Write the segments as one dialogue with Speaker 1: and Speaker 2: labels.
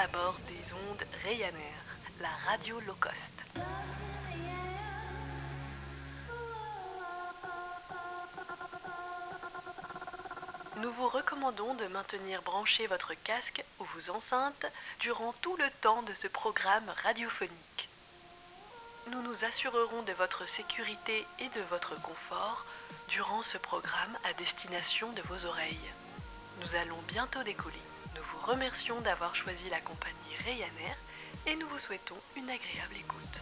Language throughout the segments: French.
Speaker 1: à bord des ondes Ryanair, la radio low cost. Nous vous recommandons de maintenir branché votre casque ou vos enceintes durant tout le temps de ce programme radiophonique. Nous nous assurerons de votre sécurité et de votre confort durant ce programme à destination de vos oreilles. Nous allons bientôt décoller. Nous vous remercions d'avoir choisi la compagnie Ryanair et nous vous souhaitons une agréable écoute.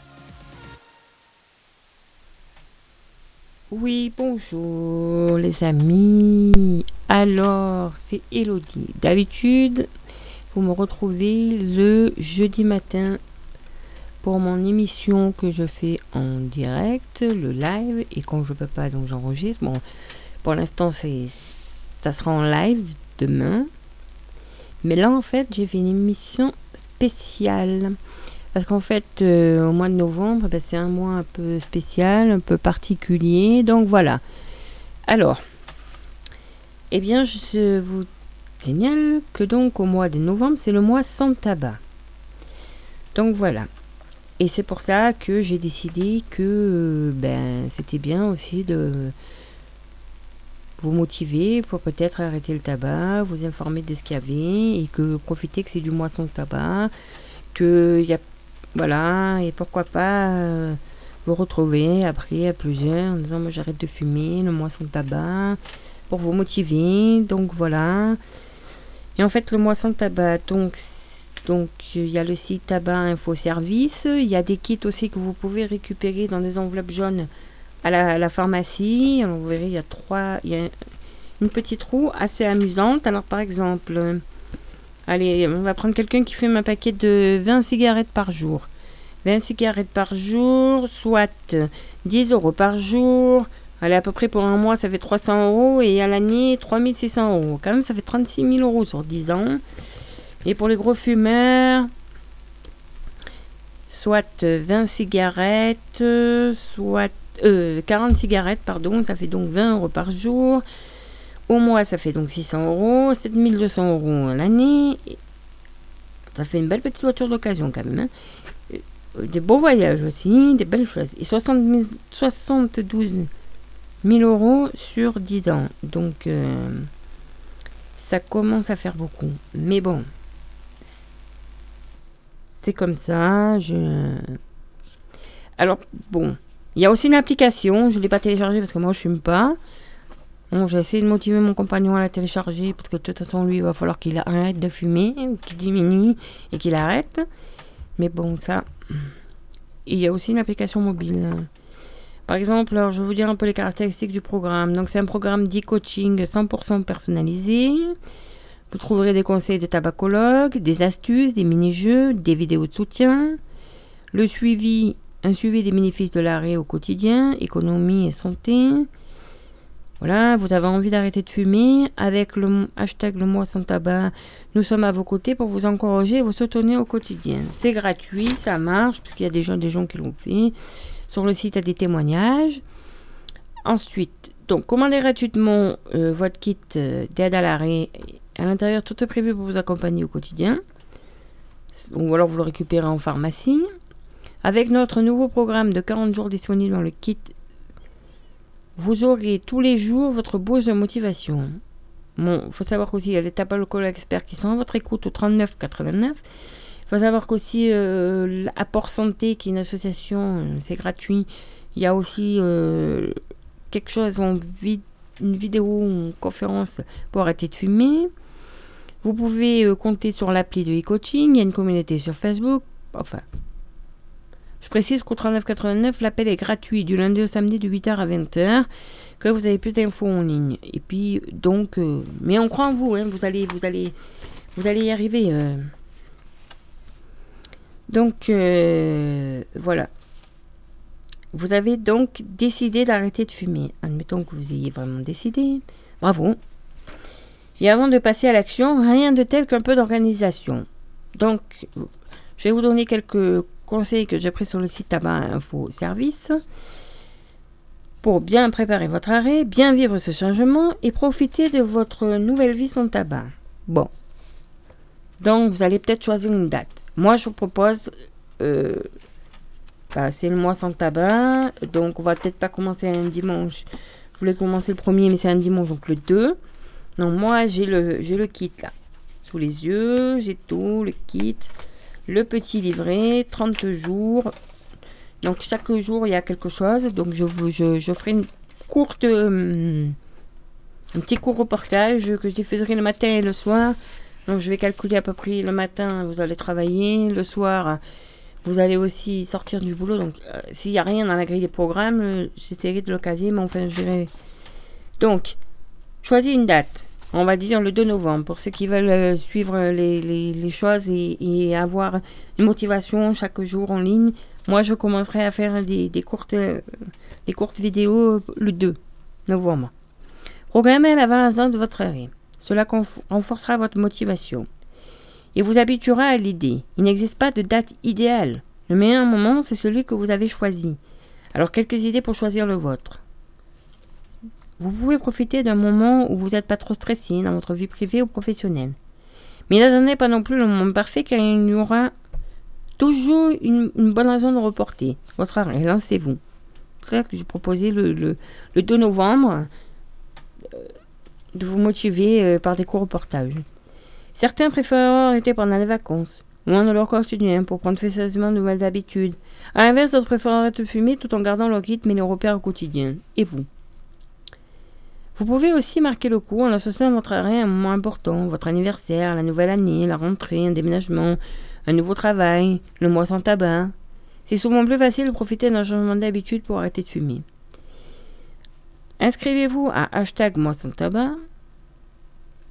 Speaker 2: Oui, bonjour les amis. Alors, c'est Elodie. D'habitude, vous me retrouvez le jeudi matin pour mon émission que je fais en direct, le live, et quand je peux pas, donc j'enregistre. Bon, pour l'instant, c'est ça sera en live demain. Mais là, en fait, j'ai fait une émission spéciale. Parce qu'en fait, euh, au mois de novembre, ben, c'est un mois un peu spécial, un peu particulier. Donc voilà. Alors, eh bien, je vous signale que donc au mois de novembre, c'est le mois sans tabac. Donc voilà. Et c'est pour ça que j'ai décidé que euh, ben, c'était bien aussi de vous motiver pour peut-être arrêter le tabac, vous informer de ce qu'il y avait et que profiter que c'est du mois sans tabac, que y voilà, et pourquoi pas euh, vous retrouver après à plusieurs en disant moi j'arrête de fumer, le mois sans tabac, pour vous motiver. Donc voilà. Et en fait, le mois sans tabac, donc donc il y a le site Tabac Info Service, il y a des kits aussi que vous pouvez récupérer dans des enveloppes jaunes la, pharmacie. Vous verrez, il y a trois, il y a une petite roue assez amusante. Alors par exemple, Allez, on va prendre quelqu'un qui fume un paquet de 20 cigarettes par jour. 20 cigarettes par jour, soit 10 euros par jour. Allez, à peu près pour un mois, ça fait 300 euros. Et à l'année, 3600 euros. Quand même, ça fait 36 000 euros sur 10 ans. Et pour les gros fumeurs, soit 20 cigarettes, soit 40 euh, cigarettes, pardon, ça fait donc 20 euros par jour. Au mois, ça fait donc 600 euros, 7200 euros l'année. Ça fait une belle petite voiture d'occasion quand même. Hein. Euh, des beaux voyages aussi, des belles choses. Et 70 72 000 euros sur 10 ans. Donc, euh, ça commence à faire beaucoup. Mais bon, c'est comme ça. Je... Alors, bon, il y a aussi une application. Je ne l'ai pas téléchargée parce que moi, je ne fume pas. Bon, j'ai essayé de motiver mon compagnon à la télécharger parce que de toute façon, lui, il va falloir qu'il arrête de fumer, qu'il diminue et qu'il arrête. Mais bon, ça. Il y a aussi une application mobile. Par exemple, alors, je vais vous dire un peu les caractéristiques du programme. Donc, c'est un programme d'e-coaching 100% personnalisé. Vous trouverez des conseils de tabacologue, des astuces, des mini-jeux, des vidéos de soutien, le suivi, un suivi des bénéfices de l'arrêt au quotidien, économie et santé, voilà, vous avez envie d'arrêter de fumer avec le hashtag le mois sans tabac. Nous sommes à vos côtés pour vous encourager et vous soutenir au quotidien. C'est gratuit, ça marche, parce qu'il y a déjà des gens qui l'ont fait. Sur le site, il y a des témoignages. Ensuite, donc, commandez gratuitement euh, votre kit euh, d'aide à l'arrêt. À l'intérieur, tout est prévu pour vous accompagner au quotidien. Ou alors vous le récupérez en pharmacie. Avec notre nouveau programme de 40 jours disponible dans le kit vous aurez tous les jours votre bourse de motivation. Il faut savoir qu'aussi, il y a les tabacologues experts qui sont à votre écoute au 39 89. Il faut savoir qu'aussi, euh, l'Apport Santé, qui est une association, euh, c'est gratuit. Il y a aussi euh, quelque chose en une vidéo ou une conférence pour arrêter de fumer. Vous pouvez compter sur l'appli de e-coaching. Il y a une communauté sur Facebook. Enfin, je précise qu'au 3989, l'appel est gratuit du lundi au samedi de 8h à 20h, que vous avez plus d'infos en ligne. Et puis, donc, euh, mais on croit en vous, hein, vous, allez, vous, allez, vous allez y arriver. Euh. Donc, euh, voilà. Vous avez donc décidé d'arrêter de fumer. Admettons que vous ayez vraiment décidé. Bravo. Et avant de passer à l'action, rien de tel qu'un peu d'organisation. Donc, je vais vous donner quelques conseils que j'ai pris sur le site Tabac Info Service pour bien préparer votre arrêt, bien vivre ce changement et profiter de votre nouvelle vie sans tabac. Bon. Donc, vous allez peut-être choisir une date. Moi, je vous propose. Euh, le mois sans tabac. Donc, on va peut-être pas commencer un dimanche. Je voulais commencer le premier, mais c'est un dimanche, donc le 2. Donc, moi, j'ai le, j'ai le kit là. Sous les yeux, j'ai tout, le kit. Le petit livret, 30 jours. Donc, chaque jour, il y a quelque chose. Donc, je, vous, je, ferai une courte. hum, un petit court reportage que je diffuserai le matin et le soir. Donc je vais calculer à peu près le matin, vous allez travailler, le soir, vous allez aussi sortir du boulot. Donc euh, s'il n'y a rien dans la grille des programmes, euh, j'essaierai de le caser, mais enfin je verrai. Donc, choisis une date. On va dire le 2 novembre pour ceux qui veulent euh, suivre les, choses et, avoir une motivation chaque jour en ligne. Moi, je commencerai à faire des, euh, courtes vidéos le 2 novembre. Programmez l'avance de votre arrêt. Cela renforcera votre motivation et vous habituera à l'idée. Il n'existe pas de date idéale. Le meilleur moment, c'est celui que vous avez choisi. Alors, quelques idées pour choisir le vôtre. Vous pouvez profiter d'un moment où vous n'êtes pas trop stressé dans votre vie privée ou professionnelle. Mais n'attendez pas non plus le moment parfait car il y aura toujours une, bonne raison de reporter votre arrêt. Lancez-vous. C'est ça que je proposais le, le, le 2 novembre de vous motiver euh, par des courts reportages. Certains préfèrent arrêter pendant les vacances, loin de leur quotidien, pour prendre sérieusement de nouvelles habitudes. À l'inverse, d'autres préfèrent arrêter de fumer tout en gardant leur rythme et les repères au quotidien. Et vous? Vous pouvez aussi marquer le coup en associant votre arrêt à un moment important, votre anniversaire, la nouvelle année, la rentrée, un déménagement, un nouveau travail, le mois sans tabac. C'est souvent plus facile de profiter d'un changement d'habitude pour arrêter de fumer. Inscrivez-vous à hashtag moi sans tabac.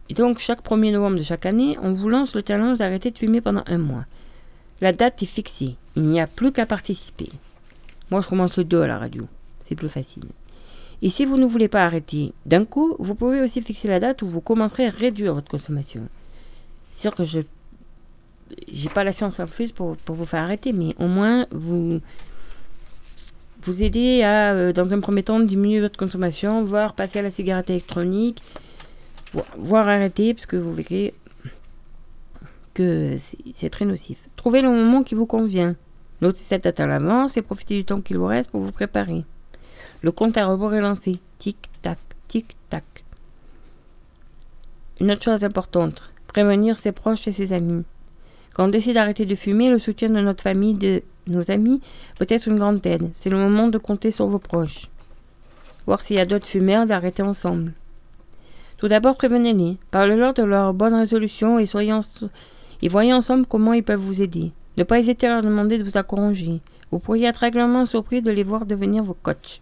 Speaker 2: Et donc, chaque 1er novembre de chaque année, on vous lance le challenge d'arrêter de fumer pendant un mois. La date est fixée. Il n'y a plus qu'à participer. Moi, je commence le 2 à la radio. C'est plus facile. Et si vous ne voulez pas arrêter d'un coup, vous pouvez aussi fixer la date où vous commencerez à réduire votre consommation. C'est sûr que je j'ai pas la science infuse pour, pour vous faire arrêter, mais au moins vous vous à, euh, dans un premier temps, diminuer votre consommation, voire passer à la cigarette électronique, vo- voire arrêter, parce que vous verrez que c'est très nocif. Trouvez le moment qui vous convient. Notez cette date à l'avance et profitez du temps qu'il vous reste pour vous préparer. Le compte à rebours est lancé. Tic-tac, tic-tac. Une autre chose importante, prévenir ses proches et ses amis. Quand on décide d'arrêter de fumer, le soutien de notre famille, de nos amis, peut être une grande aide. C'est le moment de compter sur vos proches. Voir s'il y a d'autres fumeurs, d'arrêter ensemble. Tout d'abord, prévenez-les. Parlez-leur de leurs bonnes résolutions et, soyez et voyez ensemble comment ils peuvent vous aider. Ne pas hésiter à leur demander de vous encourager. Vous pourriez être agréablement surpris de les voir devenir vos coachs.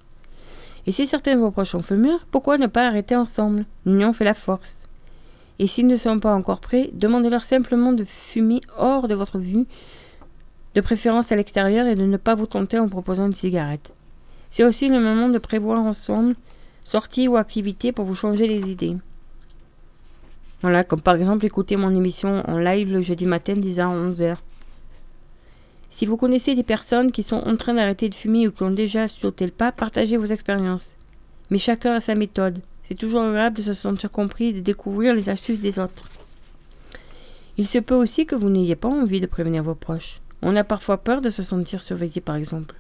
Speaker 2: Et si certains de vos proches sont fumeurs, pourquoi ne pas arrêter ensemble? L'union fait la force. Et s'ils ne sont pas encore prêts, demandez-leur simplement de fumer hors de votre vue, de préférence à l'extérieur, et de ne pas vous tenter en proposant une cigarette. C'est aussi le moment de prévoir ensemble sorties ou activités pour vous changer les idées. Voilà, comme par exemple écouter mon émission en live le jeudi matin 10h à 11h. Si vous connaissez des personnes qui sont en train d'arrêter de fumer ou qui ont déjà sauté le pas, partagez vos expériences. Mais chacun a sa méthode. C'est toujours agréable de se sentir compris et de découvrir les astuces des autres. Il se peut aussi que vous n'ayez pas envie de prévenir vos proches. On a parfois peur de se sentir surveillé, par exemple.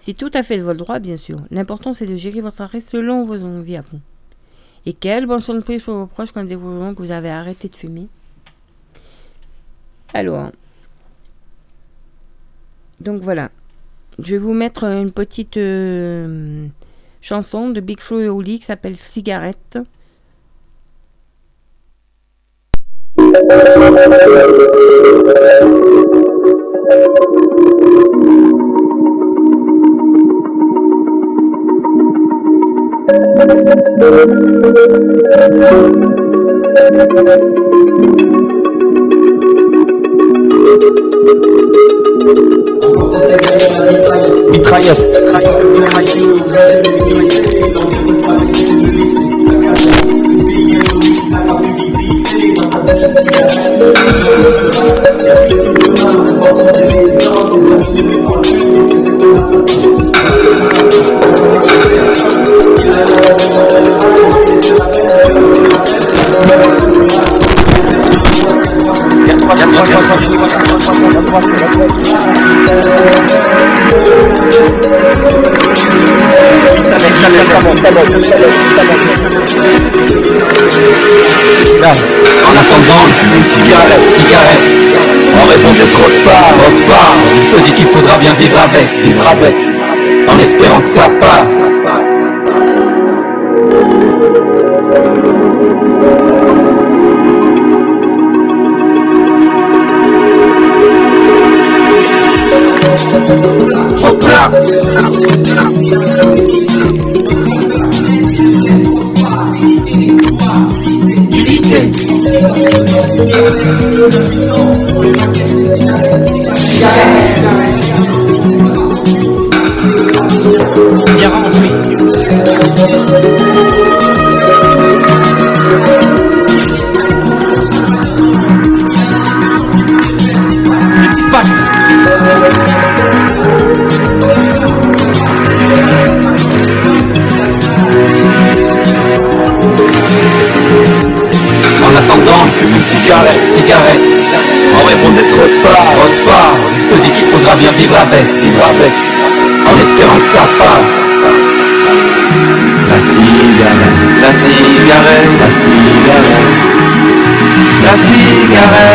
Speaker 2: C'est tout à fait de votre droit, bien sûr. L'important, c'est de gérer votre arrêt selon vos envies à vous. Et quelle bonne surprise pour vos proches quand découvriront que vous avez arrêté de fumer. Alors, donc voilà. Je vais vous mettre une petite euh, chanson de Big Flo et Oli qui s'appelle Cigarette.
Speaker 3: mitraillette Yatma, En attendant, je fume une cigarette, cigarette. On répondait trop de part, trop de part. Il se dit qu'il faudra bien vivre avec, vivre avec. En espérant que ça passe. Cigarette.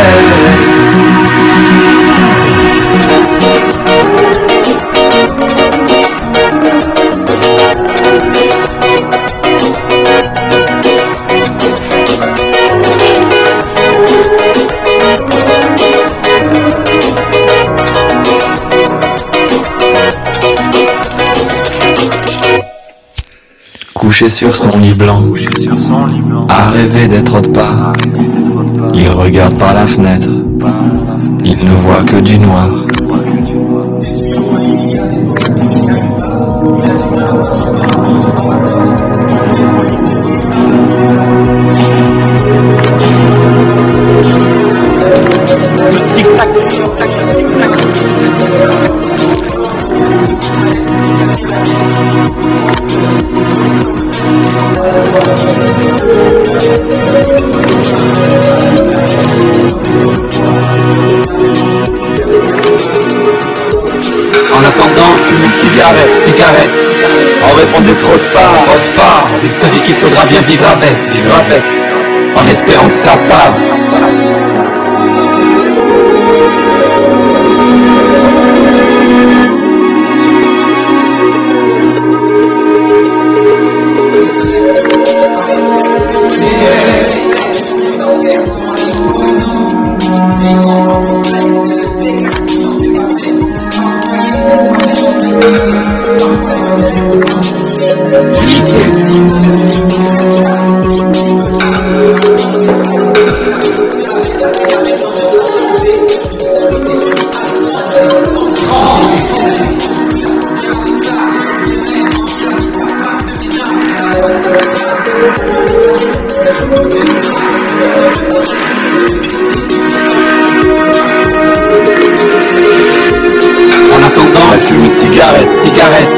Speaker 3: Couché sur son lit blanc, à rêver d'être autre part. Il regarde par la fenêtre, il ne voit que du noir.
Speaker 4: Le tic-tac,
Speaker 3: cigarette, cigarette. On répondait trop de part, trop de part. Il se dit qu'il faudra bien vivre avec, vivre avec. En espérant que ça passe. En elle fume une cigarette, cigarette.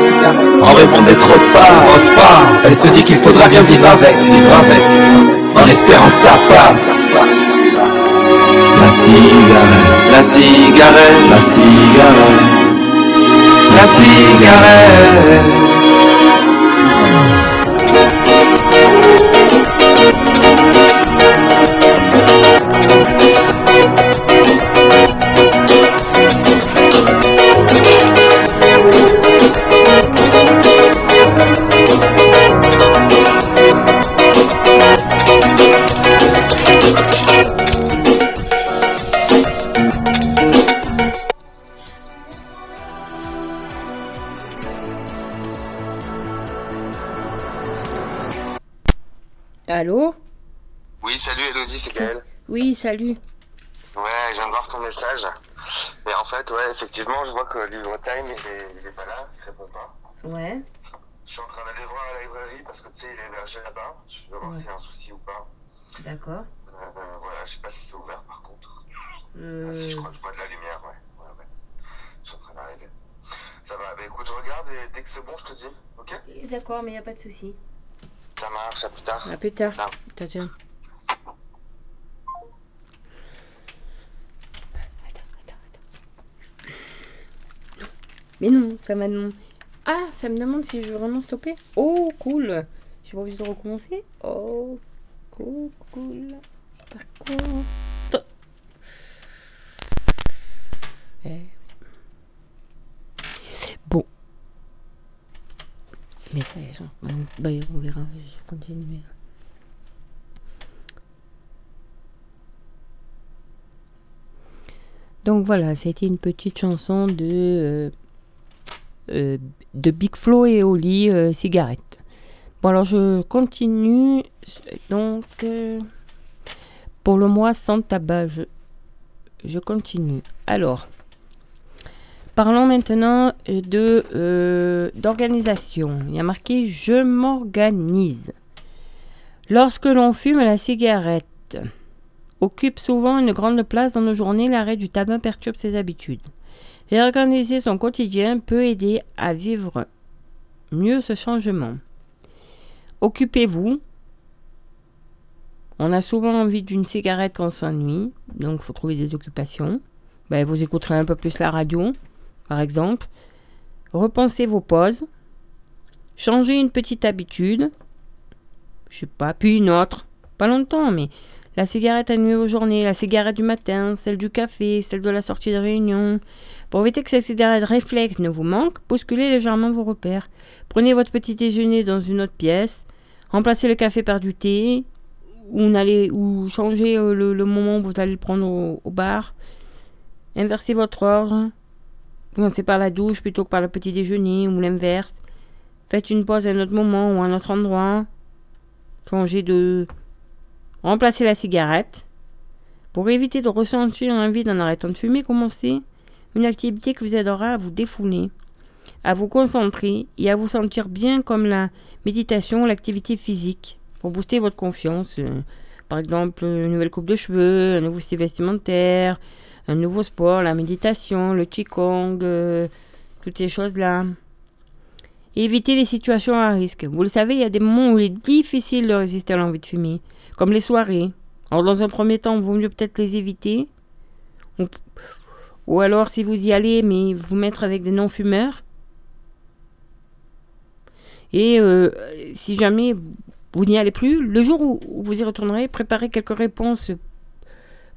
Speaker 3: On répondait trop de part, trop de part. Elle se dit qu'il faudra bien vivre avec, vivre avec. En espérant que ça passe. La cigarette, la cigarette, la cigarette. La cigarette.
Speaker 5: Ouais, effectivement, je vois que Livre Time, il est, il est pas là, il répond pas.
Speaker 2: Ouais.
Speaker 5: Je suis en train d'aller voir à la librairie parce que tu sais, il est hébergé là-bas. Je vais voir
Speaker 2: Ouais.
Speaker 5: s'il y a un souci ou pas.
Speaker 2: D'accord.
Speaker 5: Euh, euh, voilà, je sais pas si c'est ouvert par contre.
Speaker 2: Euh,
Speaker 5: Ah, si, je crois que je vois de la lumière, ouais. ouais, ouais. Je suis en train d'arriver. Ça va, bah écoute, je regarde et dès que c'est bon, je te dis. Ok?
Speaker 2: D'accord, mais il a pas de souci.
Speaker 5: Ça marche, à plus tard.
Speaker 2: À plus tard.
Speaker 5: Ciao.
Speaker 2: Ciao, ciao. Mais non, ça m'a demandé. Ah, ça me demande si je veux vraiment stopper. Oh, cool. Suis pas obligée de recommencer. Oh, cool, cool. Par contre. Eh. Bon. Mais ça y est, genre, bah, on verra, je continue. Donc voilà, c'était une petite chanson de, euh, euh, de Big Flo et Oli, euh, Cigarette. Bon alors je continue, donc euh, pour le mois sans tabac, je, continue. Alors, parlons maintenant de d'organisation. Il y a marqué je m'organise. Lorsque l'on fume la cigarette, occupe souvent une grande place dans nos journées, l'arrêt du tabac perturbe ses habitudes. Réorganiser son quotidien peut aider à vivre mieux ce changement. Occupez-vous. On a souvent envie d'une cigarette quand on s'ennuie, donc il faut trouver des occupations. Ben, vous écouterez un peu plus la radio, par exemple. Repensez vos pauses. Changez une petite habitude. Je sais pas, puis une autre. Pas longtemps, mais la cigarette à nuit aux journées, la cigarette du matin, celle du café, celle de la sortie de réunion. Pour éviter que cette cigarette réflexe ne vous manque, bousculez légèrement vos repères. Prenez votre petit déjeuner dans une autre pièce. Remplacez le café par du thé. Ou, n'allez, ou changez euh, le, moment où vous allez le prendre au, au bar. Inversez votre ordre. Commencez par la douche plutôt que par le petit déjeuner ou l'inverse. Faites une pause à un autre moment ou à un autre endroit. Changez de Remplacez la cigarette. Pour éviter de ressentir l'envie d'en arrêtant de fumer, commencez une activité qui vous aidera à vous défouler, à vous concentrer et à vous sentir bien comme la méditation l'activité physique pour booster votre confiance. euh, par exemple, une nouvelle coupe de cheveux, un nouveau style vestimentaire, un nouveau sport, la méditation, le qigong, euh, toutes ces choses-là. Et éviter les situations à risque. Vous le savez, il y a des moments où il est difficile de résister à l'envie de fumer comme les soirées. Alors dans un premier temps, il vaut mieux peut-être les éviter. Ou alors si vous y allez, mais vous mettre avec des non-fumeurs. Et euh, si jamais vous n'y allez plus, le jour où, vous y retournerez, préparez quelques réponses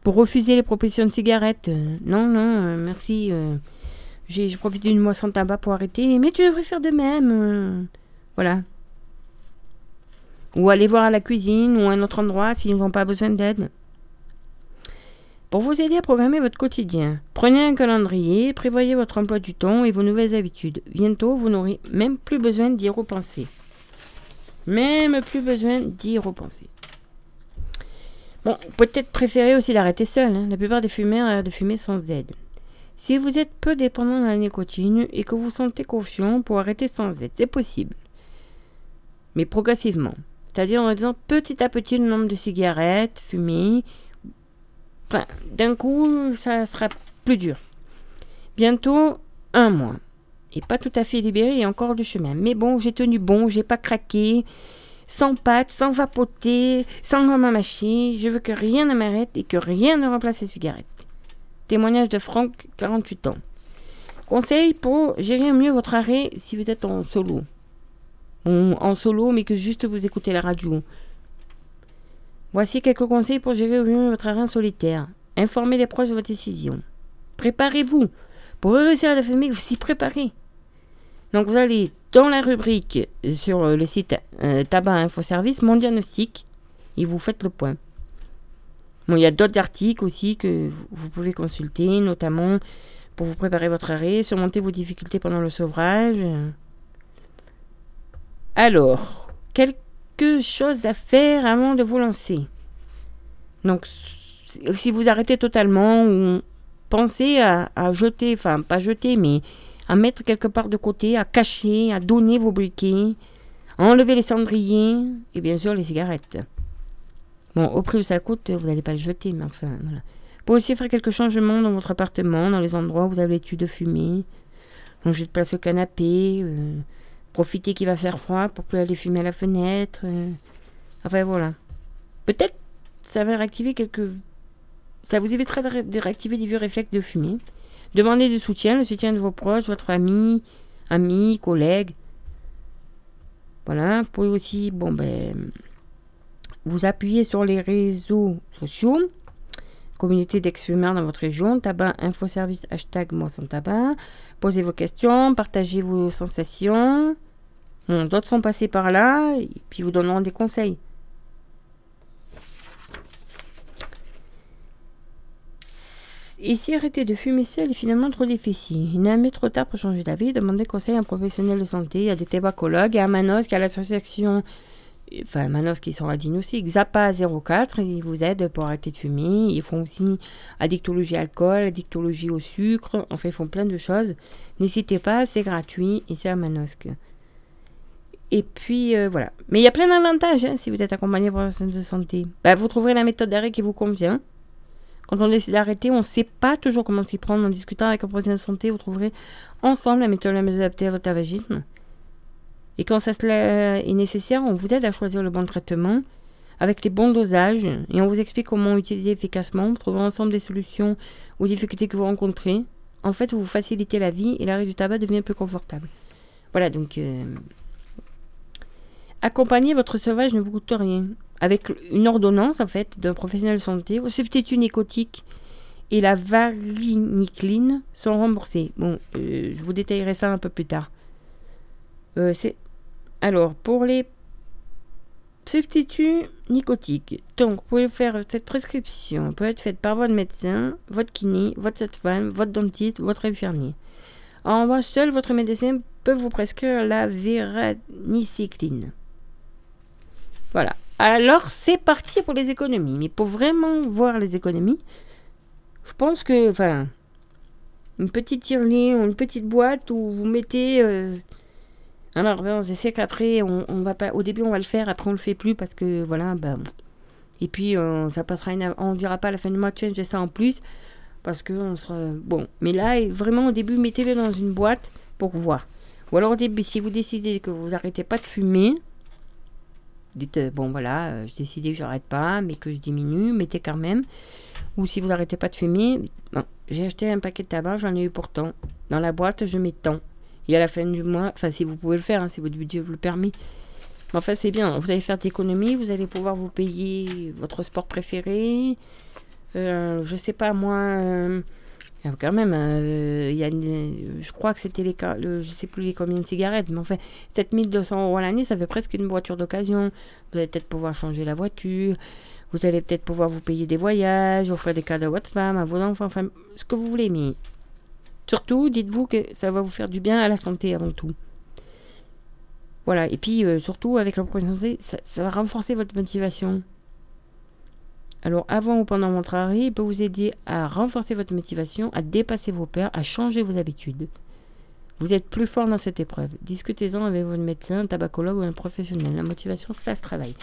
Speaker 2: pour refuser les propositions de cigarettes. Euh, non, non, euh, merci. j'ai profité d'une mois sans tabac pour arrêter, mais tu devrais faire de même. voilà. Ou aller voir à la cuisine ou à un autre endroit s'ils n'ont pas besoin d'aide. Pour vous aider à programmer votre quotidien, prenez un calendrier, prévoyez votre emploi du temps et vos nouvelles habitudes. Bientôt, vous n'aurez même plus besoin d'y repenser. Même plus besoin d'y repenser. Bon, peut-être préférez aussi d'arrêter seul. hein. La plupart des fumeurs arrêtent de fumer sans aide. Si vous êtes peu dépendant de la nicotine et que vous sentez confiant pour arrêter sans aide, c'est possible. Mais progressivement. C'est-à-dire en réduisant petit à petit le nombre de cigarettes fumées. D'un coup, ça sera plus dur. Bientôt, un mois. Et pas tout à fait libéré et encore du chemin. Mais bon, j'ai tenu bon, j'ai pas craqué. Sans pâte, sans vapoter, sans mâcher. Je veux que rien ne m'arrête et que rien ne remplace les cigarettes. Témoignage de Franck, 48 ans. Conseil pour gérer mieux votre arrêt si vous êtes en solo. En solo, mais que juste vous écoutez la radio. Voici quelques conseils pour gérer au mieux votre arrêt en solitaire. Informez les proches de votre décision. Préparez-vous. Pour réussir à la fumer, vous y préparez. Donc vous allez dans la rubrique euh, sur euh, le site euh, Tabac Info Service, Mon Diagnostic, et vous faites le point. Bon, il y a d'autres articles aussi que vous- pouvez consulter, notamment pour vous préparer votre arrêt, surmonter vos difficultés pendant le sevrage. Alors, quelque chose à faire avant de vous lancer. Donc, si vous arrêtez totalement, ou pensez à, jeter, enfin pas jeter, mais à mettre quelque part de côté, à cacher, à donner vos briquets, à enlever les cendriers et bien sûr les cigarettes. Bon, au prix où ça coûte, vous n'allez pas le jeter, mais enfin, voilà. Vous pouvez aussi faire quelques changements dans votre appartement, dans les endroits où vous avez l'habitude de fumer. Changer de place au canapé, euh, profiter qu'il va faire froid pour plus aller fumer à la fenêtre. euh. Enfin, voilà. Peut-être ça va réactiver quelques... Ça vous évitera de, ré- de réactiver des vieux réflexes de fumer. Demandez du soutien, le soutien de vos proches, votre famille, amis, collègues. Voilà, vous pouvez aussi, bon ben, vous appuyer sur les réseaux sociaux, communauté d'ex-fumeurs dans votre région, tabac, info service, hashtag moi sans tabac. Posez vos questions, partagez vos sensations. D'autres sont passés par là, et puis vous donneront des conseils. Si arrêter de fumer seul est finalement trop difficile Il n'est jamais trop tard pour changer d'avis, demandez conseil à un professionnel de santé, à des tabacologues, à Manos, qui a l'association, enfin Manos qui sont à Digne aussi, Xapa 04, ils vous aident pour arrêter de fumer. Ils font aussi addictologie alcool, addictologie au sucre, enfin ils font plein de choses. N'hésitez pas, c'est gratuit et c'est à Manosque. Et puis euh, voilà. Mais il y a plein d'avantages hein, si vous êtes accompagné par un professionnel de santé. Bah, vous trouverez la méthode d'arrêt qui vous convient. Quand on décide d'arrêter, on ne sait pas toujours comment s'y prendre. En discutant avec un professionnel de santé, vous trouverez ensemble la méthode la mieux adaptée à votre tabagisme. Et quand ça cela est nécessaire, on vous aide à choisir le bon traitement avec les bons dosages et on vous explique comment utiliser efficacement. Vous trouverez ensemble des solutions aux difficultés que vous rencontrez. En fait, vous facilitez la vie et l'arrêt du tabac devient plus confortable. Voilà, donc euh, accompagner votre sauvage ne vous coûte rien. Avec une ordonnance, en fait, d'un professionnel de santé, vos substituts nicotiques et la varinicline sont remboursés. Bon, euh, je vous détaillerai ça un peu plus tard. Euh, c'est alors pour les substituts nicotiques. Donc, vous pouvez faire cette prescription peut être faite par votre médecin, votre kiné, votre sage-femme, votre dentiste, votre infirmier. En revanche, seul votre médecin peut vous prescrire la véranicycline. Voilà. Alors, c'est parti pour les économies. Mais pour vraiment voir les économies, je pense que, enfin, une petite tirelire une petite boîte où vous mettez. alors, ben, je sais qu'après, on, on va pas. Au début, on va le faire, après, on le fait plus parce que, voilà, ben. Et puis, euh, ça passera. Une, on dira pas à la fin du mois, tiens, j'ai ça en plus. Parce que on sera. Bon. Mais là, vraiment, au début, mettez-le dans une boîte pour voir. Ou alors, au début, si vous décidez que vous arrêtez pas de fumer, dites, euh, bon, voilà, euh, j'ai décidé que j'arrête pas, mais que je diminue, mettez quand même. Ou si vous arrêtez pas de fumer, j'ai acheté un paquet de tabac, j'en ai eu pour tant. Dans la boîte, je mets tant. Et à la fin du mois, enfin, si vous pouvez le faire, hein, si votre budget vous le permet. Enfin, c'est bien. Vous allez faire d'économies, vous allez pouvoir vous payer votre sport préféré. Euh, je sais pas, moi. euh, quand même, euh, y a je crois que c'était les, le, je sais plus les combien de cigarettes, mais enfin, 7200 euros à l'année, ça fait presque une voiture d'occasion. Vous allez peut-être pouvoir changer la voiture. Vous allez peut-être pouvoir vous payer des voyages, offrir des cadeaux à votre femme, à vos enfants, enfin, ce que vous voulez. Mais surtout, dites-vous que ça va vous faire du bien à la santé avant tout. Voilà. Et puis, euh, surtout, avec la santé, ça va renforcer votre motivation. Alors, avant ou pendant votre arrêt, il peut vous aider à renforcer votre motivation, à dépasser vos peurs, à changer vos habitudes. Vous êtes plus fort dans cette épreuve. Discutez-en avec votre médecin, un tabacologue ou un professionnel. La motivation, ça se travaille.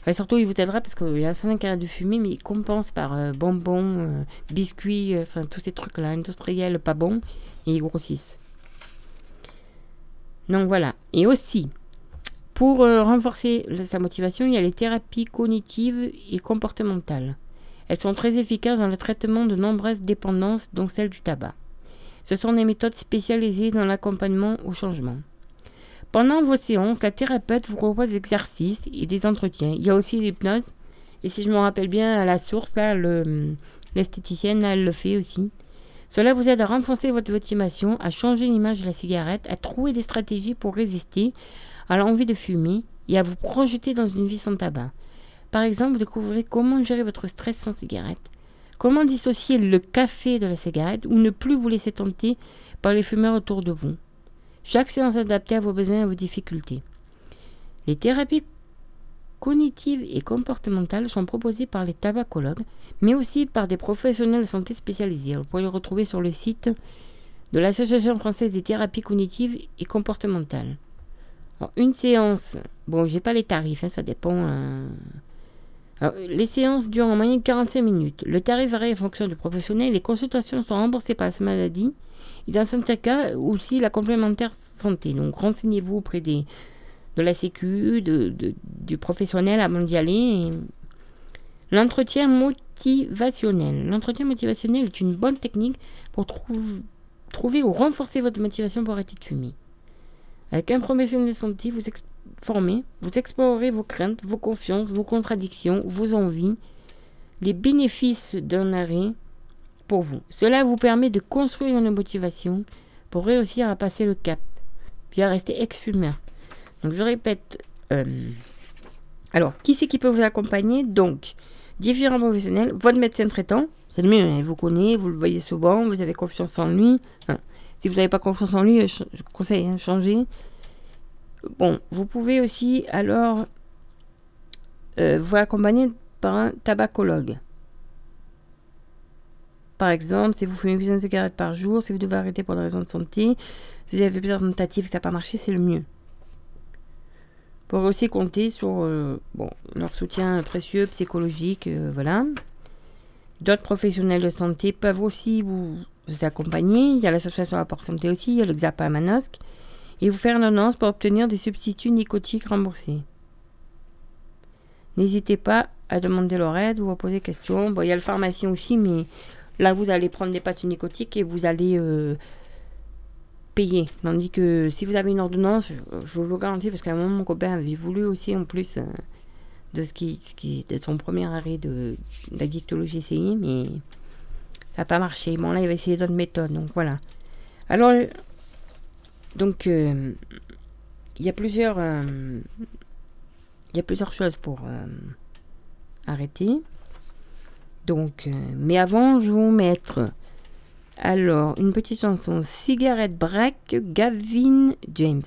Speaker 2: Enfin, surtout, il vous aidera parce qu'il y a certains arrêtent de fumer, mais il compense par euh, bonbons, euh, biscuits, euh, enfin tous ces trucs-là, industriels, pas bons, et ils grossissent. Donc voilà. Et aussi, pour euh, renforcer sa motivation, il y a les thérapies cognitives et comportementales. Elles sont très efficaces dans le traitement de nombreuses dépendances, dont celle du tabac. Ce sont des méthodes spécialisées dans l'accompagnement au changement. Pendant vos séances, la thérapeute vous propose des exercices et des entretiens. Il y a aussi l'hypnose. Et si je me rappelle bien, à la source, là, le- l'esthéticienne, elle le fait aussi. Cela vous aide à renforcer votre motivation, à changer l'image de la cigarette, à trouver des stratégies pour résister à l'envie de fumer et à vous projeter dans une vie sans tabac. Par exemple, vous découvrirez comment gérer votre stress sans cigarette, comment dissocier le café de la cigarette ou ne plus vous laisser tenter par les fumeurs autour de vous. Chaque séance adaptée à vos besoins et à vos difficultés. Les thérapies cognitives et comportementales sont proposées par les tabacologues, mais aussi par des professionnels de santé spécialisés. Vous pouvez les retrouver sur le site de l'Association française des thérapies cognitives et comportementales. Une séance, bon, j'ai pas les tarifs, hein, ça dépend. Alors, les séances durent en moyenne 45 minutes. Le tarif varie en fonction du professionnel. Les consultations sont remboursées par la maladie. Et dans certains cas, aussi la complémentaire santé. Donc, renseignez-vous auprès des, de la Sécu, du professionnel avant d'y aller. Et L'entretien motivationnel. L'entretien motivationnel est une bonne technique pour trou- trouver ou renforcer votre motivation pour arrêter de. Avec un professionnel de santé, vous formez, vous explorerez vos craintes, vos confiances, vos contradictions, vos envies, les bénéfices d'un arrêt pour vous. Cela vous permet de construire une motivation pour réussir à passer le cap, puis à rester ex-fumeur. Donc je répète, euh, alors qui c'est qui peut vous accompagner? Donc, différents professionnels, votre médecin traitant, c'est le mieux, hein, il vous connaît, vous le voyez souvent, vous avez confiance en lui. Enfin, si vous n'avez pas confiance en lui, je, je conseille de changer. Bon, vous pouvez aussi alors euh, vous accompagner par un tabacologue. Par exemple, si vous fumez plusieurs cigarettes par jour, si vous devez arrêter pour des raisons de santé, si vous avez plusieurs tentatives et que ça n'a pas marché, c'est le mieux. Vous pourrez aussi compter sur euh, bon, leur soutien précieux psychologique, euh, voilà. D'autres professionnels de santé peuvent aussi vous, vous accompagner. Il y a l'association Rapport Santé aussi, il y a le XAPA à Manosque. Et vous faire une annonce pour obtenir des substituts nicotiques remboursés. N'hésitez pas à demander leur aide ou à poser questions. Bon, il y a le pharmacien aussi, mais là, vous allez prendre des pâtes nicotiques et vous allez euh, payer. Tandis que si vous avez une ordonnance, je, vous le garantis, parce qu'à un moment, mon copain avait voulu aussi, en plus euh, de, ce qui, de son premier arrêt d'addictologie CI, mais pas marché. Bon, là, il va essayer d'autres méthodes, donc voilà. Alors, euh, donc, euh, il y a plusieurs... euh, il y a plusieurs choses pour arrêter. Donc, mais avant, je vais vous mettre alors une petite chanson Cigarette Break, Gavin James.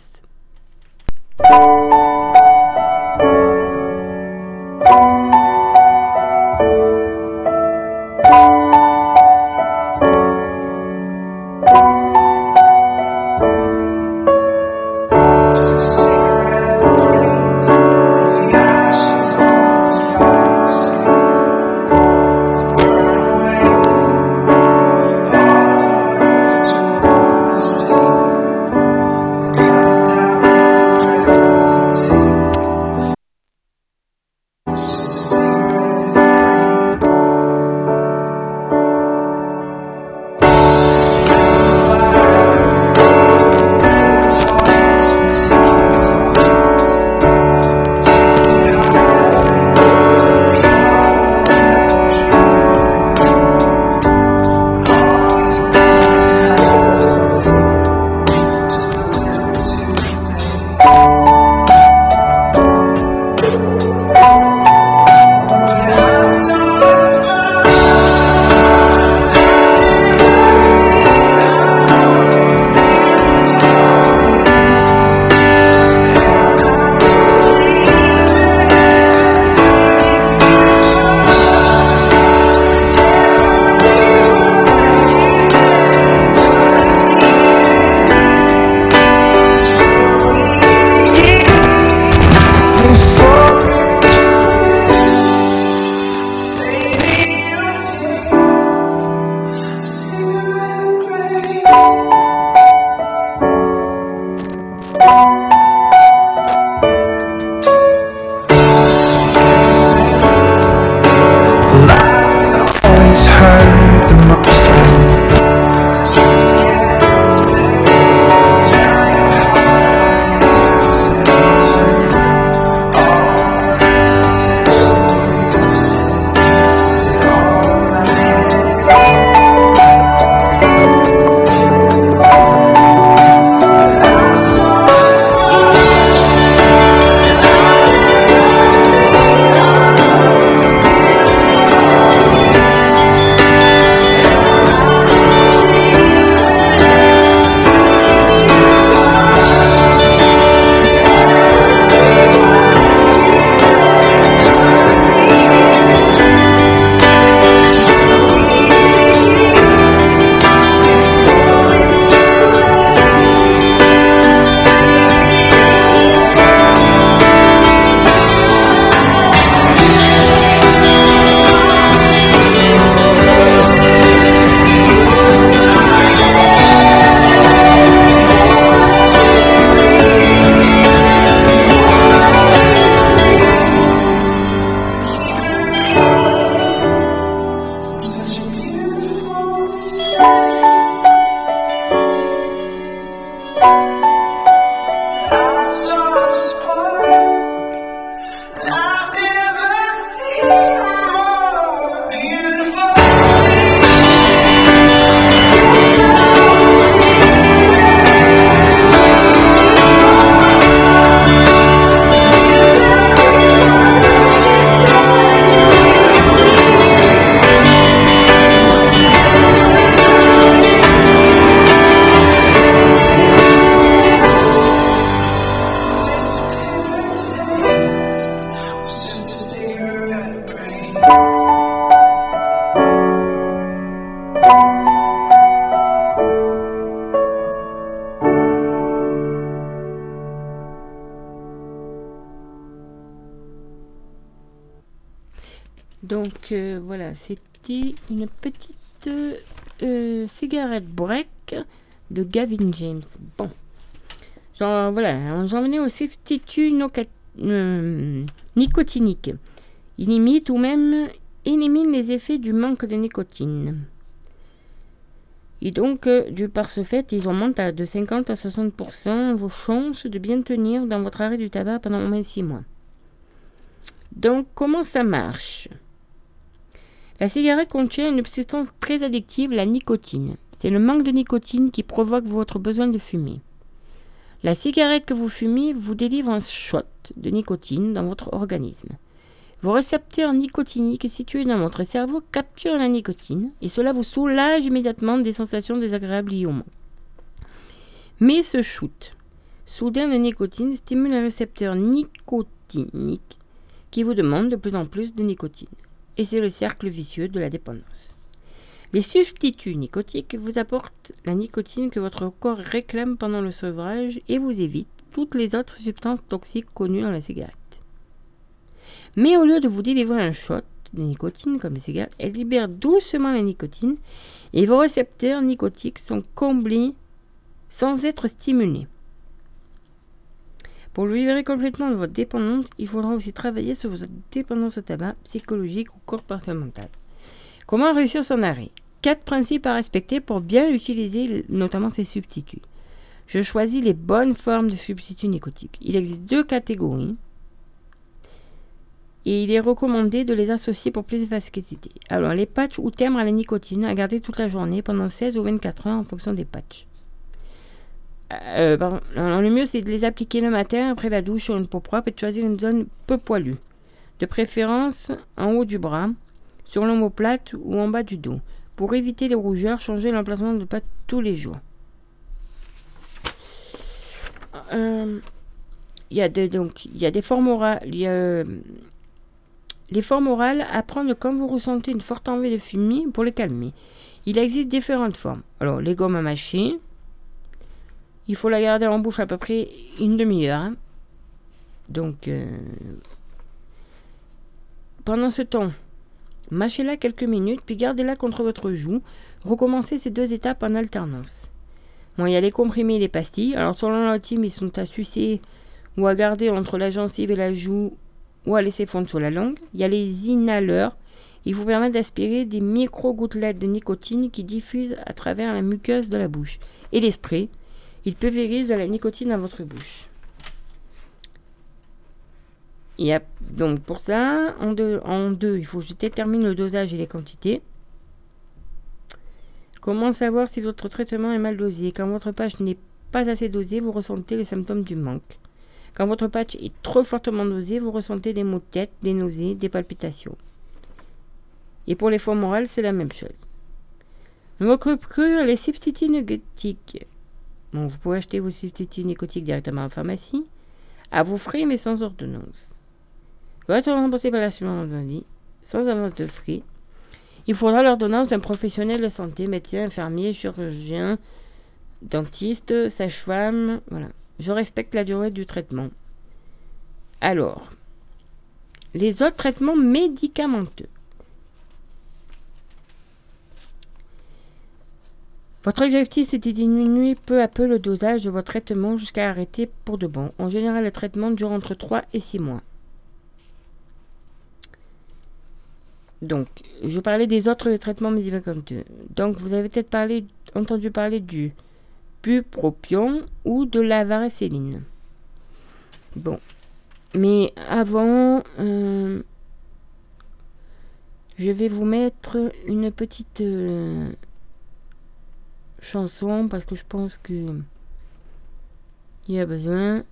Speaker 2: Gavin James. Bon. Genre, voilà, j'en venais au substitut noca- euh, nicotinique. Il imite ou même élimine les effets du manque de nicotine. Et donc, euh, du par ce fait, ils augmentent à de 50 à 60% vos chances de bien tenir dans votre arrêt du tabac pendant au moins 6 mois. Donc, comment ça marche? La cigarette contient une substance très addictive, la nicotine. C'est le manque de nicotine qui provoque votre besoin de fumer. La cigarette que vous fumez vous délivre un shot de nicotine dans votre organisme. Vos récepteurs nicotiniques situés dans votre cerveau capturent la nicotine et cela vous soulage immédiatement des sensations désagréables liées au manque. Mais ce shoot soudain de nicotine stimule les récepteurs nicotiniques qui vous demandent de plus en plus de nicotine. Et c'est le cercle vicieux de la dépendance. Les substituts nicotiques vous apportent la nicotine que votre corps réclame pendant le sevrage et vous évitent toutes les autres substances toxiques connues dans la cigarette. Mais au lieu de vous délivrer un shot de nicotine comme les cigarettes, elle libère doucement la nicotine et vos récepteurs nicotiques sont comblés sans être stimulés. Pour le libérer complètement de votre dépendance, il faudra aussi travailler sur votre dépendance au tabac psychologique ou comportementale. Comment réussir son arrêt? Quatre principes à respecter pour bien utiliser notamment ces substituts. Je choisis les bonnes formes de substituts nicotiques. Il existe deux catégories et il est recommandé de les associer pour plus d'efficacité. Alors, les patchs ou timbres à la nicotine à garder toute la journée pendant 16 ou 24 heures en fonction des patchs. Euh. Alors, le mieux, c'est de les appliquer le matin après la douche sur une peau propre et de choisir une zone peu poilue. De préférence en haut du bras, sur l'omoplate ou en bas du dos. Pour éviter les rougeurs, changez l'emplacement de patch tous les jours. Euh, Il y a des, y a formes orales. euh, les formes orales, à prendre quand vous ressentez une forte envie de fumer pour les calmer. Il existe différentes formes. Alors, les gommes à mâcher. Il faut la garder en bouche à peu près une demi-heure. hein. Donc, euh, pendant ce temps, mâchez-la quelques minutes, puis gardez-la contre votre joue. Recommencez ces deux étapes en alternance. Bon, il y a les comprimés et les pastilles. Alors, selon la team, ils sont à sucer ou à garder entre la gencive et la joue ou à laisser fondre sur la langue. Il y a les inhaleurs. Ils vous permettent d'aspirer des micro-gouttelettes de nicotine qui diffusent à travers la muqueuse de la bouche. Et les sprays. Ils pulvérisent de la nicotine dans votre bouche. Donc pour ça, en deux, il faut que je détermine le dosage et les quantités. Comment savoir si votre traitement est mal dosé? Quand votre patch n'est pas assez dosé, vous ressentez les symptômes du manque. Quand votre patch est trop fortement dosé, vous ressentez des maux de tête, des nausées, des palpitations. Et pour les formes orales, c'est la même chose. Recruter les substituts nicotiques. Bon, vous pouvez acheter vos substituts nicotiques directement en pharmacie, à vos frais mais sans ordonnance. Vous être remboursé par l'assurance maladie, sans avance de frais. Il faudra l'ordonnance d'un professionnel de santé, médecin, infirmier, chirurgien, dentiste, sage-femme, voilà. Je respecte la durée du traitement. Alors, les autres traitements médicamenteux. Votre objectif, c'est de diminuer peu à peu le dosage de votre traitement jusqu'à arrêter pour de bon. En général, le traitement dure entre 3 et 6 mois. Donc, je parlais des autres traitements médicamenteux. Donc, vous avez peut-être entendu parler du bupropion ou de la varicelline. Bon. Mais avant, euh, je vais vous mettre une petite euh, chanson parce que je pense que il y a besoin.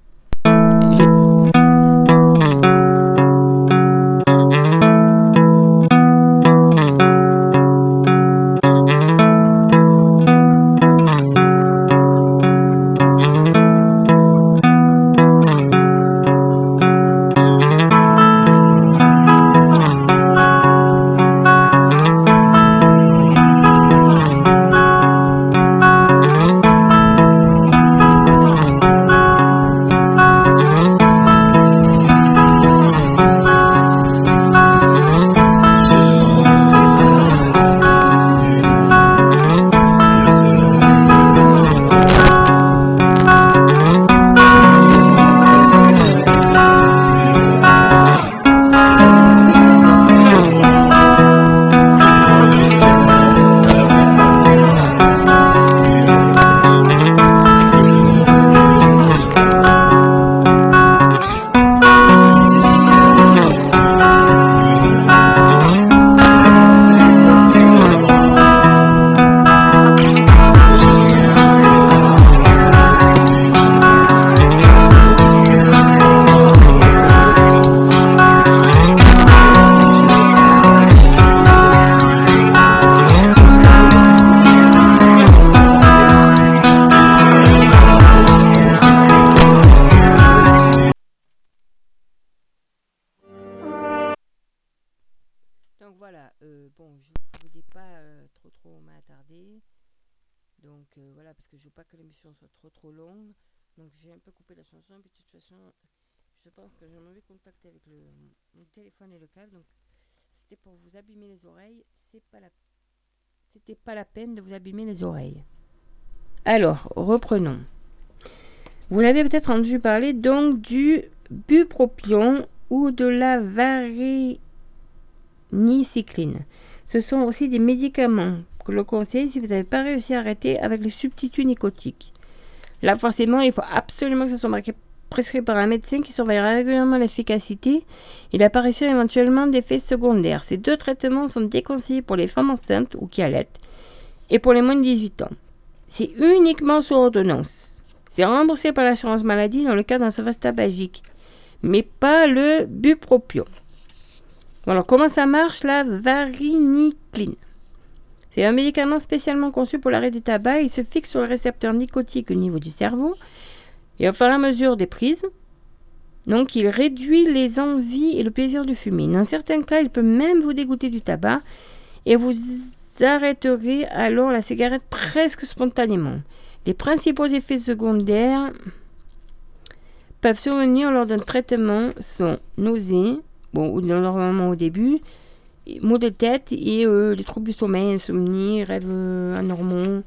Speaker 2: Entendu parler donc du bupropion ou de la varinicicline. Ce sont aussi des médicaments que l'on conseille si vous n'avez pas réussi à arrêter avec les substituts nicotiques. Là, forcément, il faut absolument que ce soit prescrit par un médecin qui surveille régulièrement l'efficacité et l'apparition éventuellement d'effets secondaires. Ces deux traitements sont déconseillés pour les femmes enceintes ou qui allaitent et pour les moins de 18 ans. C'est uniquement sous ordonnance. C'est remboursé par l'assurance maladie dans le cas d'un sauvage tabagique, mais pas le bupropion. Alors, comment ça marche la varinicline? C'est un médicament spécialement conçu pour l'arrêt du tabac. Il se fixe sur le récepteur nicotique au niveau du cerveau et au fur et à mesure des prises. Donc, il réduit les envies et le plaisir de fumer. Dans certains cas, il peut même vous dégoûter du tabac et vous arrêterez alors la cigarette presque spontanément. Les principaux effets secondaires peuvent survenir lors d'un traitement sont nausées, bon, normalement au début, maux de tête et euh, les troubles du sommeil, insomnie, rêves euh, anormaux.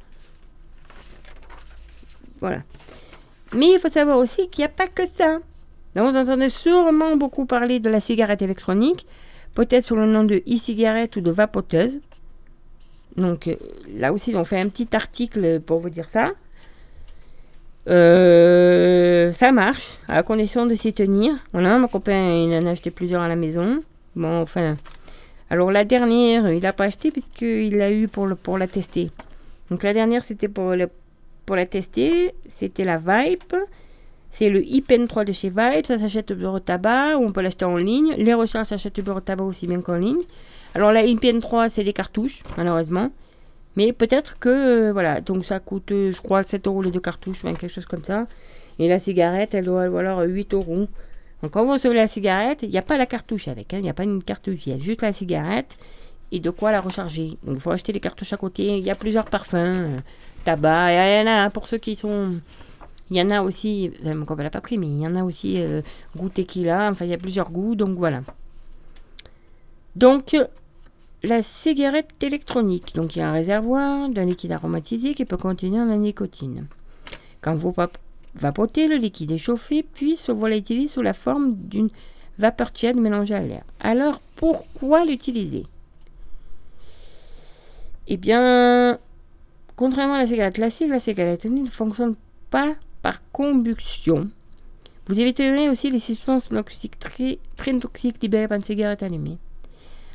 Speaker 2: Voilà. Mais il faut savoir aussi qu'il n'y a pas que ça. Donc, vous entendez sûrement beaucoup parler de la cigarette électronique, peut-être sous le nom de e-cigarette ou de vapoteuse. Donc euh, là aussi, ils ont fait un petit article pour vous dire ça. Euh, ça marche, à condition de s'y tenir. Voilà, mon copain, il en a acheté plusieurs à la maison. Bon, enfin. Alors la dernière, il n'a pas acheté puisqu'il l'a eu pour, la tester. Donc la dernière, c'était pour, la tester. C'était la Vibe. C'est le IPN 3 de chez Vibe. Ça s'achète au bureau tabac ou on peut l'acheter en ligne. Les recherches s'achètent au bureau tabac aussi bien qu'en ligne. Alors la IPN 3, c'est des cartouches, malheureusement. Mais peut-être que, euh, voilà, donc ça coûte, euh, je crois, 7 euros les deux cartouches, enfin, quelque chose comme ça. Et la cigarette, elle doit valoir 8 euros. Donc quand vous recevez la cigarette, il n'y a pas la cartouche avec, hein, il n'y a pas une cartouche, il y a juste la cigarette et de quoi la recharger. Donc il faut acheter les cartouches à côté. Il y a plusieurs parfums, euh, tabac, il y en a pour ceux qui sont... Il y en a aussi, mon copain l'a pas pris, mais il y en a aussi euh, goût tequila, enfin il y a plusieurs goûts, donc voilà. Donc la cigarette électronique. Donc il y a un réservoir d'un liquide aromatisé qui peut contenir la nicotine. Quand vous vapotez, le liquide est chauffé, puis se volatilise sous la forme d'une vapeur tiède mélangée à l'air. Alors pourquoi l'utiliser? Eh bien, contrairement à la cigarette classique, la cigarette électronique ne fonctionne pas par combustion. Vous éviterez aussi les substances toxiques très, très toxiques libérées par une cigarette allumée.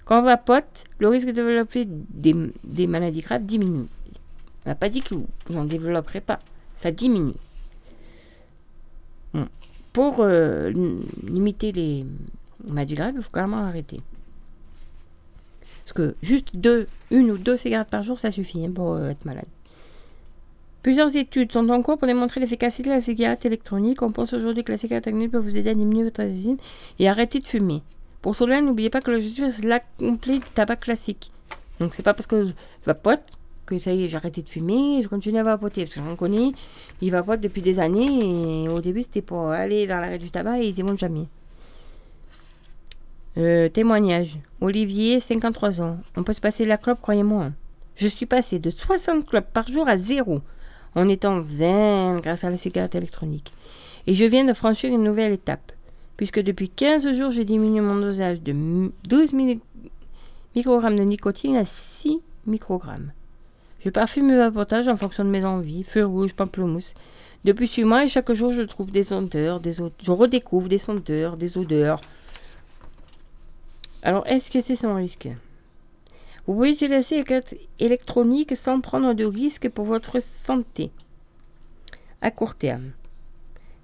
Speaker 2: Quand on vapote, le risque de développer des, maladies graves diminue. On n'a pas dit que vous n'en développerez pas. Ça diminue. Pour euh, limiter les maladies graves, il faut même arrêter. Parce que juste une ou deux cigarettes par jour, ça suffit hein, pour euh, être malade. Plusieurs études sont en cours pour démontrer l'efficacité de la cigarette électronique. On pense aujourd'hui que la cigarette électronique peut vous aider à diminuer votre résine et arrêter de fumer. Pour cela, n'oubliez pas que l'objectif, c'est l'accompli du tabac classique. Donc, c'est pas parce que je vapote que ça y est, j'ai arrêté de fumer, je continue à vapoter. Parce que j'en connais, ils vapotent depuis des années et au début, c'était pour aller vers l'arrêt du tabac et ils y vont jamais. Euh, témoignage. Olivier, 53 ans. On peut se passer la clope, croyez-moi. Je suis passé de 60 clopes par jour à zéro en étant zen grâce à la cigarette électronique. Et je viens de franchir une nouvelle étape puisque depuis 15 jours, j'ai diminué mon dosage de 12 microgrammes de nicotine à 6 microgrammes. Je parfume mes vapotages en fonction de mes envies, feu rouge, pamplemousse. Depuis 8 mois, et chaque jour, je trouve des odeurs, des je redécouvre des senteurs, des odeurs. Alors, est-ce que c'est sans risque? Vous pouvez utiliser les électronique sans prendre de risque pour votre santé à court terme.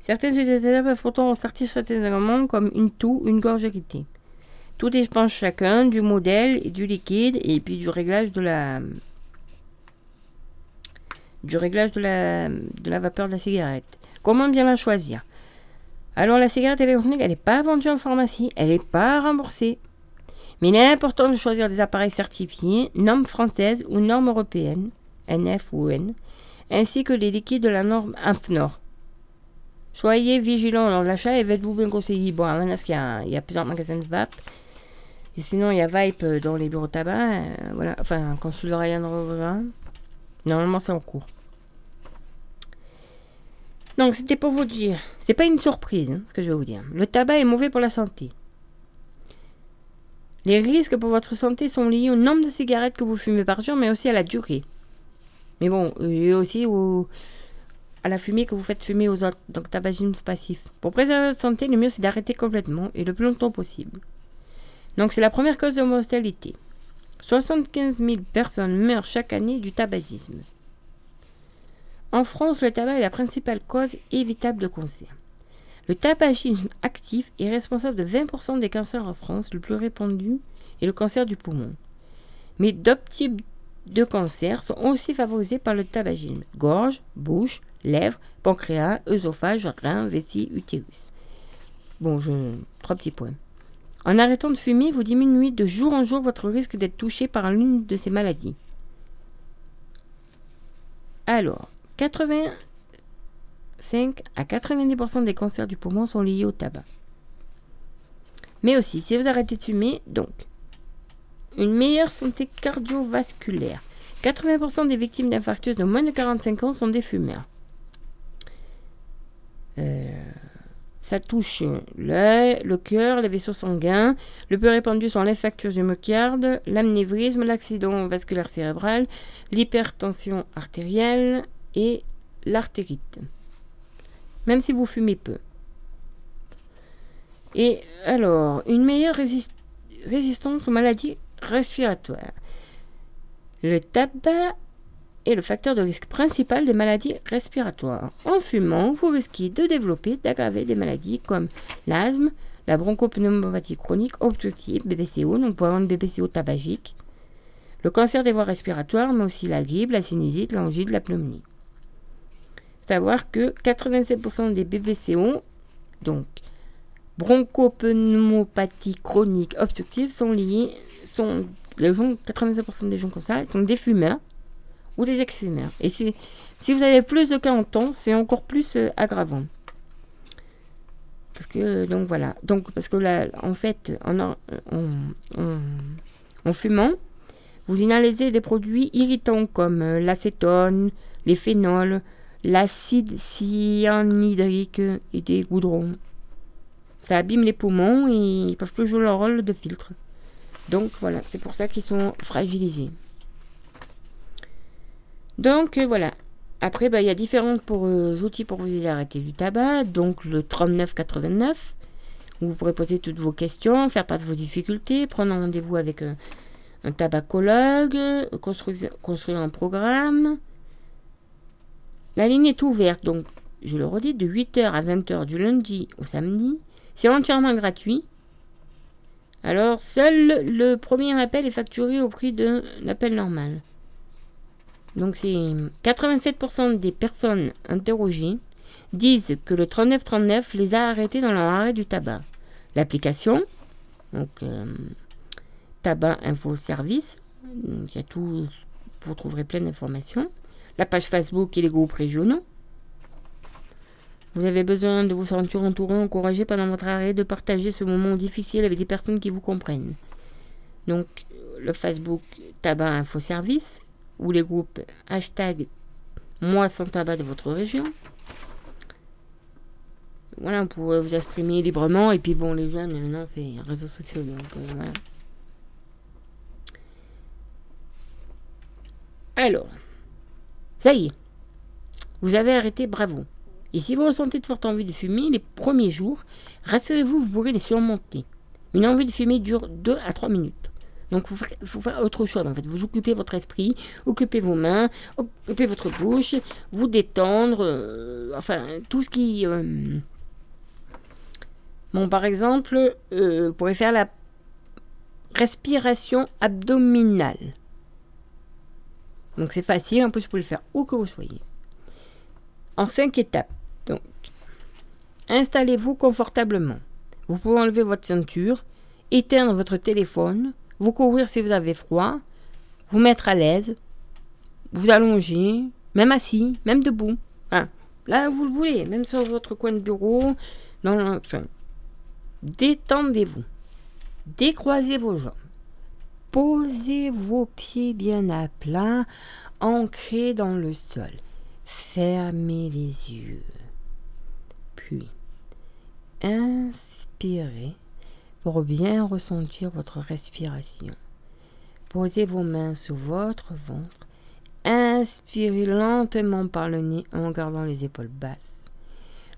Speaker 2: Certains utilisateurs peuvent pourtant sortir certains éléments comme une toux, une gorge irritée. Tout dépend chacun du modèle et du liquide et puis du réglage de la du réglage de la, de la vapeur de la cigarette. Comment bien la choisir? Alors la cigarette électronique, elle n'est pas vendue en pharmacie, elle n'est pas remboursée. Mais il est important de choisir des appareils certifiés, normes françaises ou normes européennes, NF ou EN, ainsi que les liquides de la norme AFNOR. Soyez vigilants lors de l'achat et faites-vous bien conseiller. Bon, à Manas, il y a, il y a plusieurs magasins de vape. Et sinon, il y a Vipe euh, dans les bureaux de tabac. euh, voilà. Enfin, le Ryan. Normalement, c'est en cours. Donc, c'était pour vous dire. C'est pas une surprise, hein, ce que je vais vous dire. Le tabac est mauvais pour la santé. Les risques pour votre santé sont liés au nombre de cigarettes que vous fumez par jour, mais aussi à la durée. Mais bon, euh, et aussi au, à la fumée que vous faites fumer aux autres, donc tabagisme passif. Pour préserver votre santé, le mieux c'est d'arrêter complètement et le plus longtemps possible. Donc c'est la première cause de mortalité. 75 000 personnes meurent chaque année du tabagisme. En France, le tabac est la principale cause évitable de cancer. Le tabagisme actif est responsable de 20% des cancers en France, le plus répandu est le cancer du poumon. Mais d'autres types de cancers sont aussi favorisés par le tabagisme. Gorge, bouche, lèvres, pancréas, œsophage, rein, vessie, utérus. Bon, trois petits points. En arrêtant de fumer, vous diminuez de jour en jour votre risque d'être touché par l'une de ces maladies. Alors, 85 à 90% des cancers du poumon sont liés au tabac. Mais aussi, si vous arrêtez de fumer, donc, une meilleure santé cardiovasculaire. 80% des victimes d'infarctus de moins de 45 ans sont des fumeurs. Euh, ça touche l'œil, le cœur, les vaisseaux sanguins. Le plus répandu sont l'infarctus du myocarde, l'anévrisme, l'accident vasculaire cérébral, l'hypertension artérielle et l'artérite. Même si vous fumez peu. Et alors, une meilleure résis- résistance aux maladies respiratoires. Le tabac est le facteur de risque principal des maladies respiratoires. En fumant, vous risquez de développer, d'aggraver des maladies comme l'asthme, la bronchopneumopathie chronique obstructive, BPCO, donc pour avoir une BPCO tabagique, le cancer des voies respiratoires, mais aussi la grippe, la sinusite, l'angine, la pneumonie. Savoir que 87% des BPCO, donc bronchopneumopathie chronique obstructive, sont liés, sont les gens, 87% des gens comme ça, sont des fumeurs ou des ex-fumeurs. Et si, si vous avez plus de 40 ans, c'est encore plus euh, aggravant. Parce que, donc voilà. Donc, parce que là, en fait, en, en, en- en fumant, vous inhalez des produits irritants comme euh, l'acétone, les phénols, l'acide cyanhydrique et des goudrons. Ça abîme les poumons et ils peuvent plus jouer leur rôle de filtre. Donc voilà, c'est pour ça qu'ils sont fragilisés. Donc euh, voilà. Après, bah, il y a différents euh, outils pour vous aider à arrêter du tabac. Donc le 3989, où vous pourrez poser toutes vos questions, faire part de vos difficultés, prendre rendez-vous avec un tabacologue, construire, construire un programme. La ligne est ouverte, donc je le redis, de 8h à 20h du lundi au samedi. C'est entièrement gratuit. Alors, seul le premier appel est facturé au prix d'un appel normal. Donc, c'est 87% des personnes interrogées disent que le 3939 les a arrêtés dans leur arrêt du tabac. L'application, donc euh, Tabac Info Service, il y a tout, vous trouverez plein d'informations. La page Facebook et les groupes régionaux. Vous avez besoin de vous sentir entouré, encouragé pendant votre arrêt, de partager ce moment difficile avec des personnes qui vous comprennent. Donc, le Facebook Tabac Info Service ou les groupes hashtag Moi sans tabac de votre région. Voilà, pour euh, vous exprimer librement. Et puis, bon, les jeunes, maintenant, c'est réseaux sociaux. Donc, euh, voilà. Alors, ça y est. Vous avez arrêté, bravo. Et si vous ressentez de fortes envies de fumer les premiers jours, rassurez-vous, vous pourrez les surmonter. Une envie de fumer dure 2 à 3 minutes. Donc il faut, faire- autre chose en fait. Vous occupez votre esprit, occupez vos mains, occupez votre bouche, vous détendre, euh, enfin tout ce qui... euh, Bon par exemple, euh, vous pourrez faire la respiration abdominale. Donc c'est facile, en plus vous pouvez le faire où que vous soyez. En cinq étapes. Installez-vous confortablement. Vous pouvez enlever votre ceinture éteindre votre téléphone, vous couvrir si vous avez froid, vous mettre à l'aise, vous allonger, même assis, même debout. Là, vous le voulez, même sur votre coin de bureau. Dans le- détendez-vous. Décroisez vos jambes. Posez vos pieds bien à plat, ancrés dans le sol. Fermez les yeux. Inspirez pour bien ressentir votre respiration. Posez vos mains sur votre ventre. Inspirez lentement par le nez en gardant les épaules basses.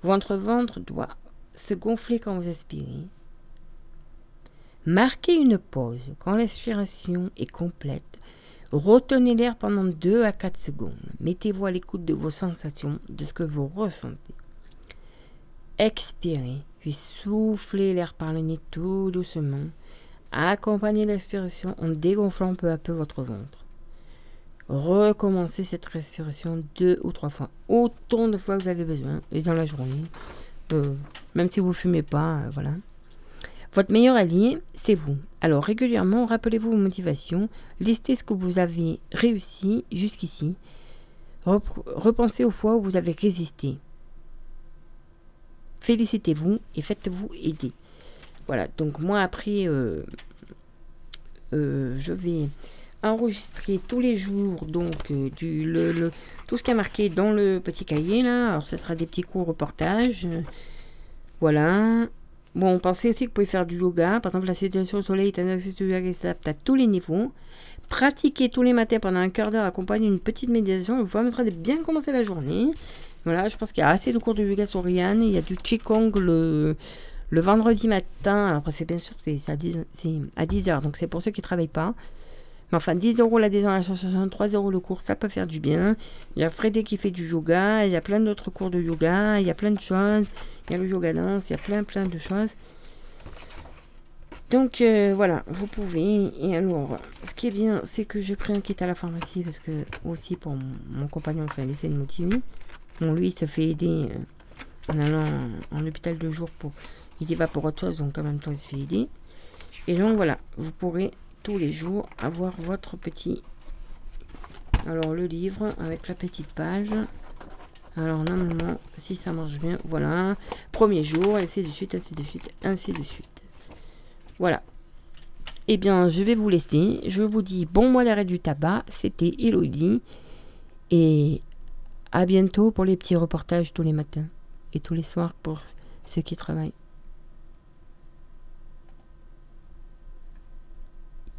Speaker 2: Votre ventre doit se gonfler quand vous expirez. Marquez une pause quand l'expiration est complète. Retenez l'air pendant 2 à 4 secondes. Mettez-vous à l'écoute de vos sensations, de ce que vous ressentez. Expirez, puis soufflez l'air par le nez tout doucement. Accompagnez l'expiration en dégonflant peu à peu votre ventre. Recommencez cette respiration deux ou trois fois, autant de fois que vous avez besoin, et dans la journée. Euh, même si vous fumez pas, euh, voilà. Votre meilleur allié, c'est vous. Alors régulièrement, rappelez-vous vos motivations, listez ce que vous avez réussi jusqu'ici, repensez aux fois où vous avez résisté. Félicitez-vous et faites-vous aider. Voilà, donc moi après, euh, euh, je vais enregistrer tous les jours donc euh, tout ce qui est marqué dans le petit cahier là. Alors ce sera des petits cours reportages. voilà. Bon, pensez aussi que vous pouvez faire du yoga. Par exemple, la situation au soleil est un exercice yoga qui s'adapte à tous les niveaux. Pratiquez tous les matins pendant un quart d'heure accompagné d'une petite méditation. vous permettra de bien commencer la journée. Voilà, je pense qu'il y a assez de cours de yoga sur Rian. Il y a du Qigong le, le vendredi matin. Alors, après, c'est bien sûr, c'est à 10 c'est à 10 heures. Donc, c'est pour ceux qui ne travaillent pas. Mais enfin, 10 euros l'adhésion à l'association, 3 euros le cours, ça peut faire du bien. Il y a Frédé qui fait du yoga. Il y a plein d'autres cours de yoga. Il y a plein de choses. Il y a le yoga danse. Il y a plein, plein de choses. Donc euh, voilà, vous pouvez. Et alors, ce qui est bien, c'est que j'ai pris un kit à la pharmacie parce que aussi pour mon, compagnon fait un essai de motiver. Bon, lui, il se fait aider euh, en allant en, hôpital de jour pour. Il y va pour autre chose, donc en même temps, il se fait aider. Et donc voilà, vous pourrez tous les jours avoir votre petit. Alors, le livre avec la petite page. Alors, normalement, si ça marche bien, voilà. Premier jour, ainsi de suite, ainsi de suite, ainsi de suite. Voilà. Eh bien, je vais vous laisser. Je vous dis bon mois d'arrêt du tabac. C'était Elodie. Et à bientôt pour les petits reportages tous les matins et tous les soirs pour ceux qui travaillent.